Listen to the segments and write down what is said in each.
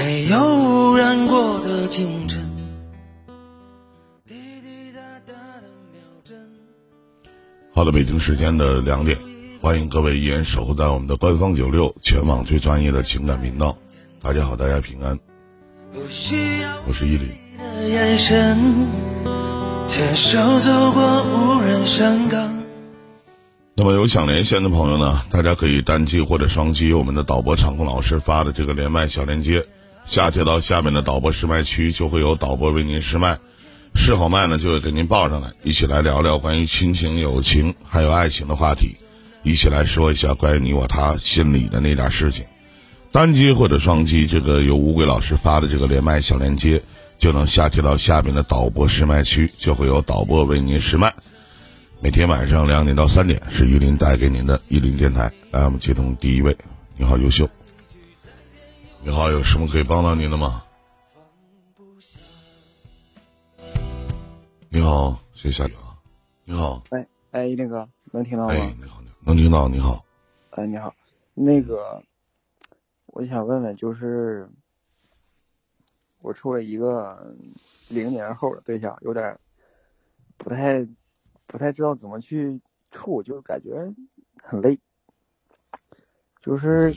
没有污染过的清晨。滴滴答答的秒针。好的，北京时间的两点，欢迎各位依然守候在我们的官方九六全网最专业的情感频道。大家好，大家平安，我是依林。眼神，牵手走过无人山岗。那么有想连线的朋友呢，大家可以单击或者双击我们的导播场控老师发的这个连麦小链接，下贴到下面的导播试麦区，就会有导播为您试麦，试好麦呢就会给您报上来，一起来聊聊关于亲情、友情还有爱情的话题，一起来说一下关于你我他心里的那点事情。单击或者双击这个由乌龟老师发的这个连麦小链接，就能下贴到下面的导播试麦区，就会有导播为您试麦。每天晚上两点到三点是玉林带给您的玉林电台。来，我们接通第一位。你好，优秀。你好，有什么可以帮到您的吗？你好，谢谢下雨啊。你好，哎哎，那个能听到吗？哎，你好，你好，能听到。你好，哎，你好，那个我想问问，就是我处了一个零年后的对象，有点不太不太知道怎么去处，就感觉很累，就是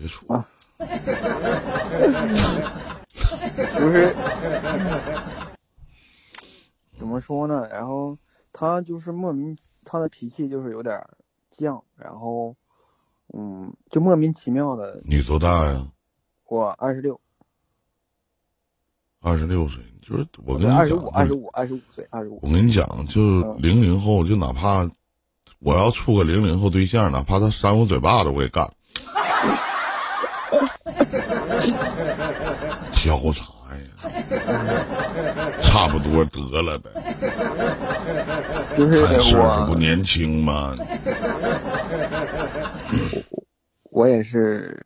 别说啊了。就是怎么说呢？然后他就是莫名，他的脾气就是有点犟，然后嗯，就莫名其妙的。你多大呀？我二十六，二十六岁。就是我跟你讲，二十五，二十五，二十五岁，二十五我。跟你讲，就零零后，就哪怕我要处个零零后对象，哪怕他扇我嘴巴子，我也干。挑啥呀？差不多得了呗，就是看事儿不，年轻吗？我也是，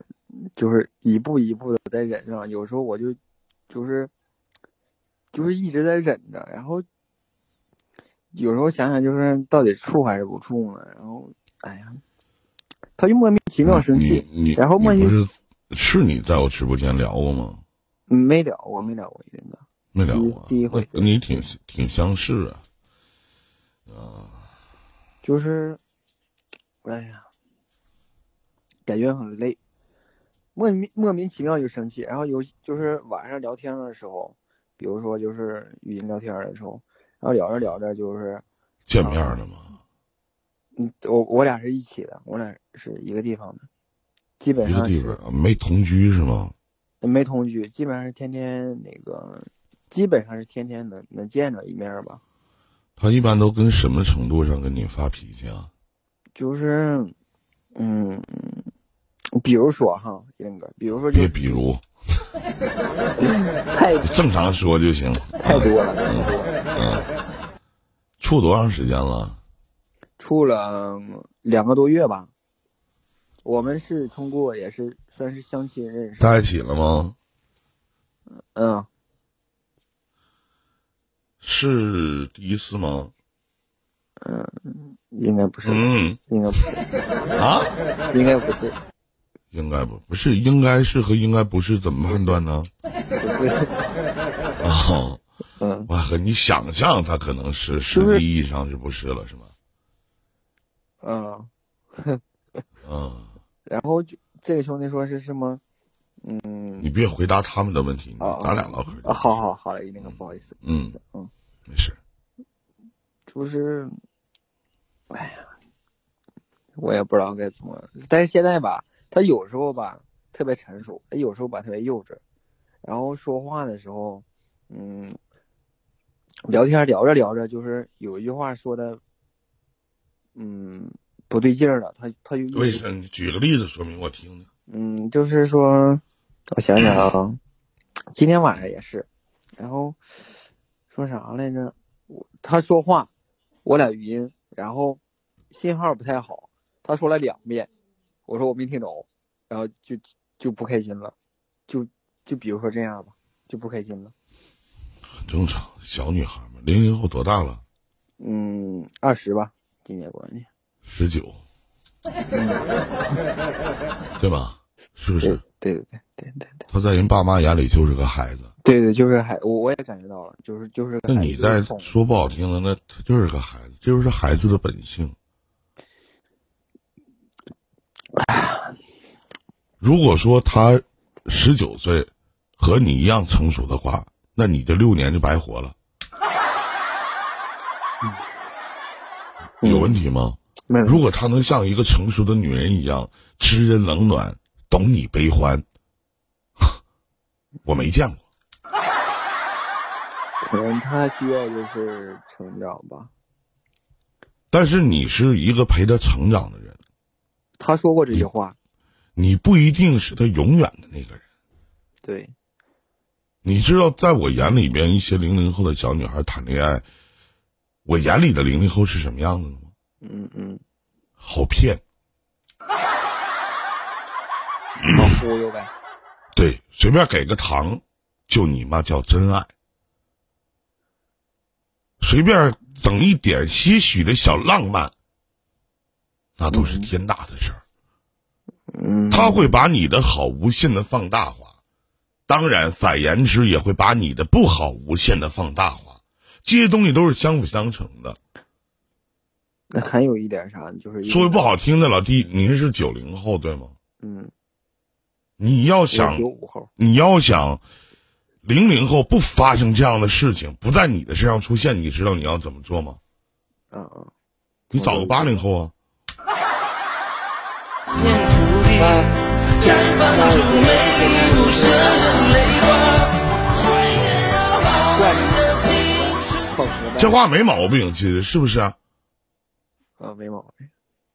就是一步一步的在忍上。有时候我就，就是，就是一直在忍着，然后有时候想想，就是到底处还是不处呢？然后，哎呀，他就莫名其妙生气，然后莫名你不是是你在我直播间聊过吗？嗯没聊过，没聊过真的。没聊过啊，第一回那你挺挺相似啊啊。就是，哎呀，感觉很累，莫名莫名其妙就生气，然后有就是晚上聊天的时候，比如说就是语音聊天的时候，然后聊着聊着就是，见面了吗？嗯，我我俩是一起的，我俩是一个地方的，基本一个地方啊没同居是吗？没同居，基本上是天天那个，基本上是天天能能见着一面吧，他一般都跟什么程度上跟你发脾气啊？就是，嗯，比如说哈，英哥，比如说就别比如，太 正常说就行。太多了，太多了。嗯，处多长时间了？处了两个多月吧。我们是通过也是算是相亲认识，在一起了吗？嗯，是第一次吗？嗯应该不是，嗯。应该不是，啊，应该不是，应该不不是，应该是和应该不是怎么判断呢？不是，啊，嗯，我和你想象他可能是，实际意义上是不是了，是吗？嗯，嗯，然后就这个兄弟说是什么？嗯，你别回答他们的问题，啊咱俩唠嗑就啊，好好好嘞，那个不好意思，嗯，嗯，没事。就是，哎呀，我也不知道该怎么，但是现在吧，他有时候吧特别成熟，他有时候吧特别幼稚，然后说话的时候，嗯，聊天聊着聊着，就是有一句话说的，嗯，不对劲儿了，他他就为啥？你举个例子说明我听听。嗯，就是说，我想想啊，今天晚上也是，然后说啥来着？我他说话，我俩语音，然后信号不太好，他说了两遍，我说我没听着，然后就就不开心了，就就比如说这样吧，就不开心了。很正常，小女孩嘛，零零后多大了？嗯，二十吧，今年过年。十九，对吧？是不是？对对对对对对，他在人爸妈眼里就是个孩子。对对，就是孩，我我也感觉到了，就是就是。那你再就是宠说不好听的，那他就是个孩子，这就是孩子的本性。如果说他十九岁和你一样成熟的话，那你这六年就白活了。嗯 有问题吗？没有如果她能像一个成熟的女人一样知人冷暖，懂你悲欢，我没见过。可能他需要就是成长吧。但是你是一个陪他成长的人，他说过这些话，你不一定是他永远的那个人。对，你知道，在我眼里边，一些零零后的小女孩谈恋爱，我眼里的零零后是什么样子的吗？嗯嗯，好骗，好忽悠呗。对，随便给个糖，就你妈叫真爱。随便整一点些许的小浪漫，那都是天大的事儿。嗯，他会把你的好无限的放大化，当然反言之也会把你的不好无限的放大化，这些东西都是相辅相成的。那还有一点啥，就是说句不，好听的，老弟，您是九零后对吗？嗯，你要想九五后，你要想零零后不发生这样的事情，不在你的身上出现，你知道你要怎么做吗？嗯嗯，你找个八零后啊，绽放出美丽不舍的泪光，这话没毛病，其实是不是啊？啊，没毛病，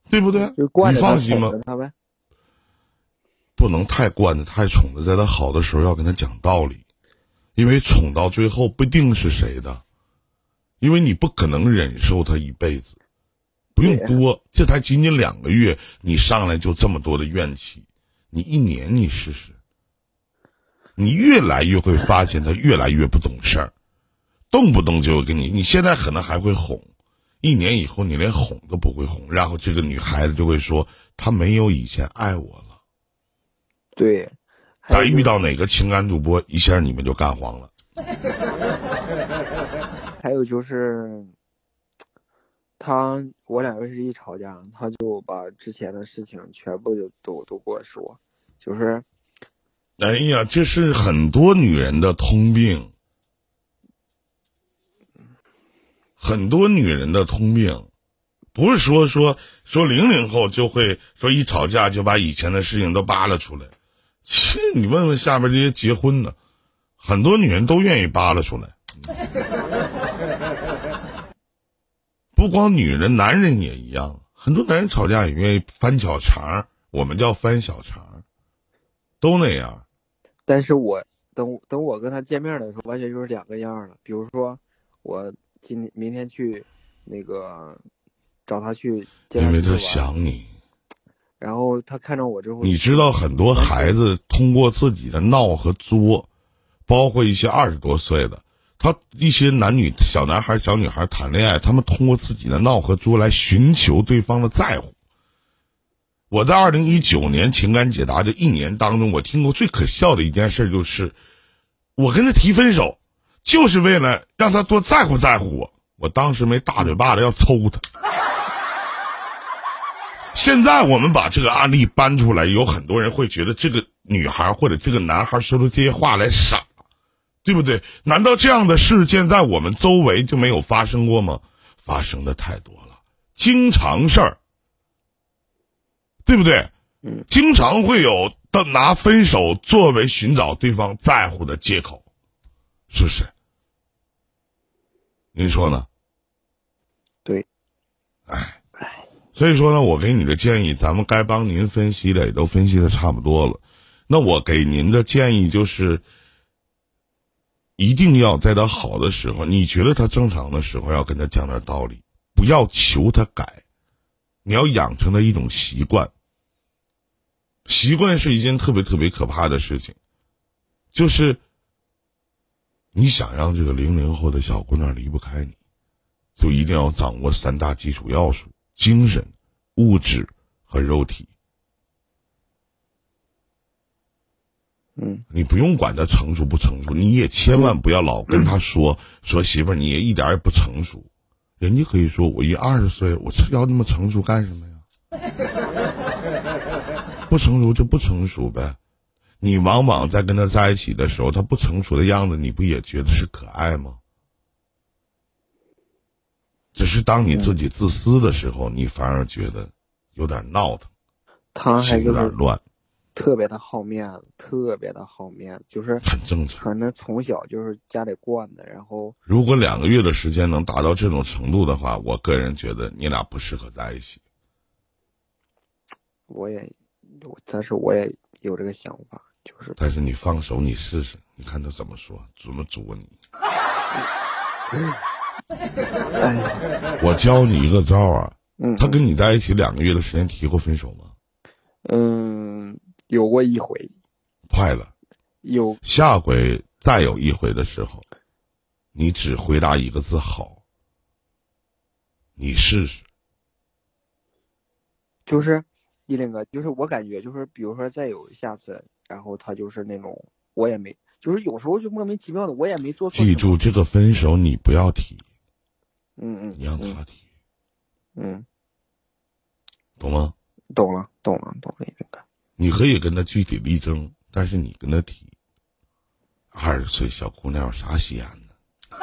对不对就？惯你着他放心吧宠，他呗。不能太惯着、太宠着，在他好的时候要跟他讲道理，因为宠到最后不一定是谁的，因为你不可能忍受他一辈子。不用对多，这才仅仅两个月，你上来就这么多的怨气，你一年你试试，你越来越会发现他越来越不懂事儿，动不动就跟你，你现在可能还会哄，一年以后你连哄都不会哄，然后这个女孩子就会说她没有以前爱我了。对，再遇到哪个情感主播，一下你们就干黄了。还有就是，他我俩要是一吵架，他就把之前的事情全部就都都跟我说，就是哎呀，这是很多女人的通病，很多女人的通病，不是说说说零零后就会说一吵架就把以前的事情都扒拉出来。其实你问问下边这些结婚的，很多女人都愿意扒拉出来。不光女人，男人也一样。很多男人吵架也愿意翻小肠儿，我们叫翻小肠儿，都那样。但是我等等我跟他见面的时候，完全就是两个样了。比如说，我今天明天去那个找他去见因为他他想你。然后他看着我之后，你知道很多孩子通过自己的闹和作，包括一些二十多岁的，他一些男女小男孩、小女孩谈恋爱，他们通过自己的闹和作来寻求对方的在乎。我在二零一九年情感解答这一年当中，我听过最可笑的一件事就是，我跟他提分手，就是为了让他多在乎在乎我。我当时没大嘴巴子要抽他。现在我们把这个案例搬出来，有很多人会觉得这个女孩或者这个男孩说出这些话来傻，对不对？难道这样的事件在我们周围就没有发生过吗？发生的太多了，经常事儿，对不对？嗯，经常会有的拿分手作为寻找对方在乎的借口，是不是？您说呢？对，哎。所以说呢，我给你的建议，咱们该帮您分析的也都分析的差不多了。那我给您的建议就是，一定要在他好的时候，你觉得他正常的时候，要跟他讲点道理，不要求他改，你要养成的一种习惯。习惯是一件特别特别可怕的事情，就是你想让这个零零后的小姑娘离不开你，就一定要掌握三大基础要素。精神、物质和肉体。嗯你不用管他成熟不成熟，你也千万不要老跟他说、说媳妇儿，你也一点儿也不成熟。人家可以说我一二十岁，我要那么成熟干什么呀？不成熟就不成熟呗。你往往在跟他在一起的时候，他不成熟的样子，你不也觉得是可爱吗？只是当你自己自私的时候，你反而觉得有点闹腾，心他还有点乱，特别的好面子，特别的好面子，就是很正常。可能从小就是家里惯的，然后如果两个月的时间能达到这种程度的话，我个人觉得你俩不适合在一起。我也有，但是我也有这个想法，就是但是你放手，你试试，你看他怎么说，怎么捉你。哎，我教你一个招儿啊，嗯，他跟你在一起两个月的时间提过分手吗？嗯有过一回，快了，有下回再有一回的时候，你只回答一个字“好”，你试试。就是一林哥，就是我感觉就是，比如说再有下次，然后他就是那种我也没，就是有时候就莫名其妙的我也没做错。记住，，这个分手你不要提，嗯嗯，你让嗯他提，嗯，懂吗？懂了懂了懂了，一林哥，你可以跟他据理力争，但是你跟他提，二十岁小姑娘有啥稀罕的？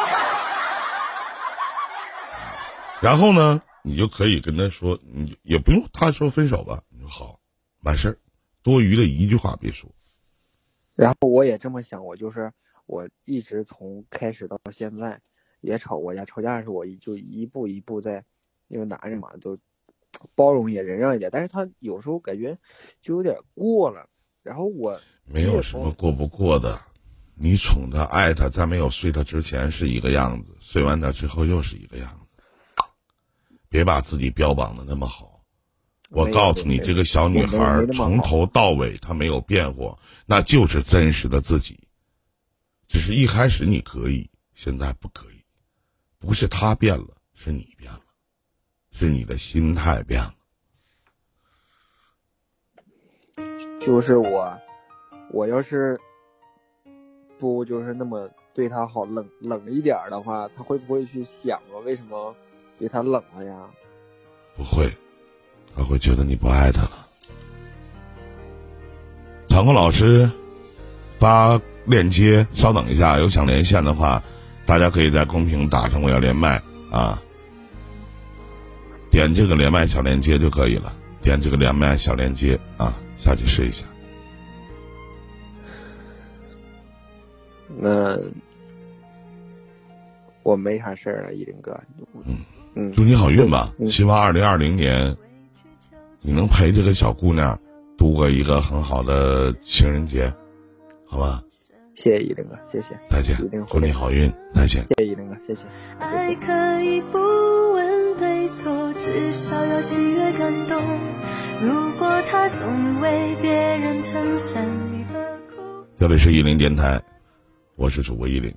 然后呢，你就可以跟他说，你也不用他说分手吧，你说好，完事儿，多余的一句话别说。然后我也这么想，我就是我一直从开始到现在也吵过架，吵架的时候我就一步一步在，因为男人嘛都包容一点、忍让一点，但是他有时候感觉就有点过了，然后我没有什么过不过的，你宠他、爱他，在没有睡他之前是一个样子，睡完他之后又是一个样子。别把自己标榜的那么好。我告诉你，这个小女孩从头到尾她没有变过，那就是真实的自己。只是一开始你可以，现在不可以。不是她变了，是你变了，是你的心态变了。就是我，我要是不就是那么对她好冷冷一点儿的话，她会不会去想啊？为什么对他冷了呀？不会，他会觉得你不爱他了。场控老师发链接，稍等一下，有想连线的话，大家可以在公屏打上“我要连麦”啊，点这个连麦小链接就可以了，点这个连麦小链接啊，下去试一下。那我没啥事儿了，一林哥。嗯嗯祝你好运吧！嗯希望二零二零年你能陪这个小姑娘度过一个很好的情人节，好吧？谢谢依林哥，谢谢，再见祝你好运，再见。谢谢依林哥，谢谢。爱可以不问对错，至少要喜悦感动。如果他总为别人撑伞，你何苦？这里是一零电台，我是主播一零。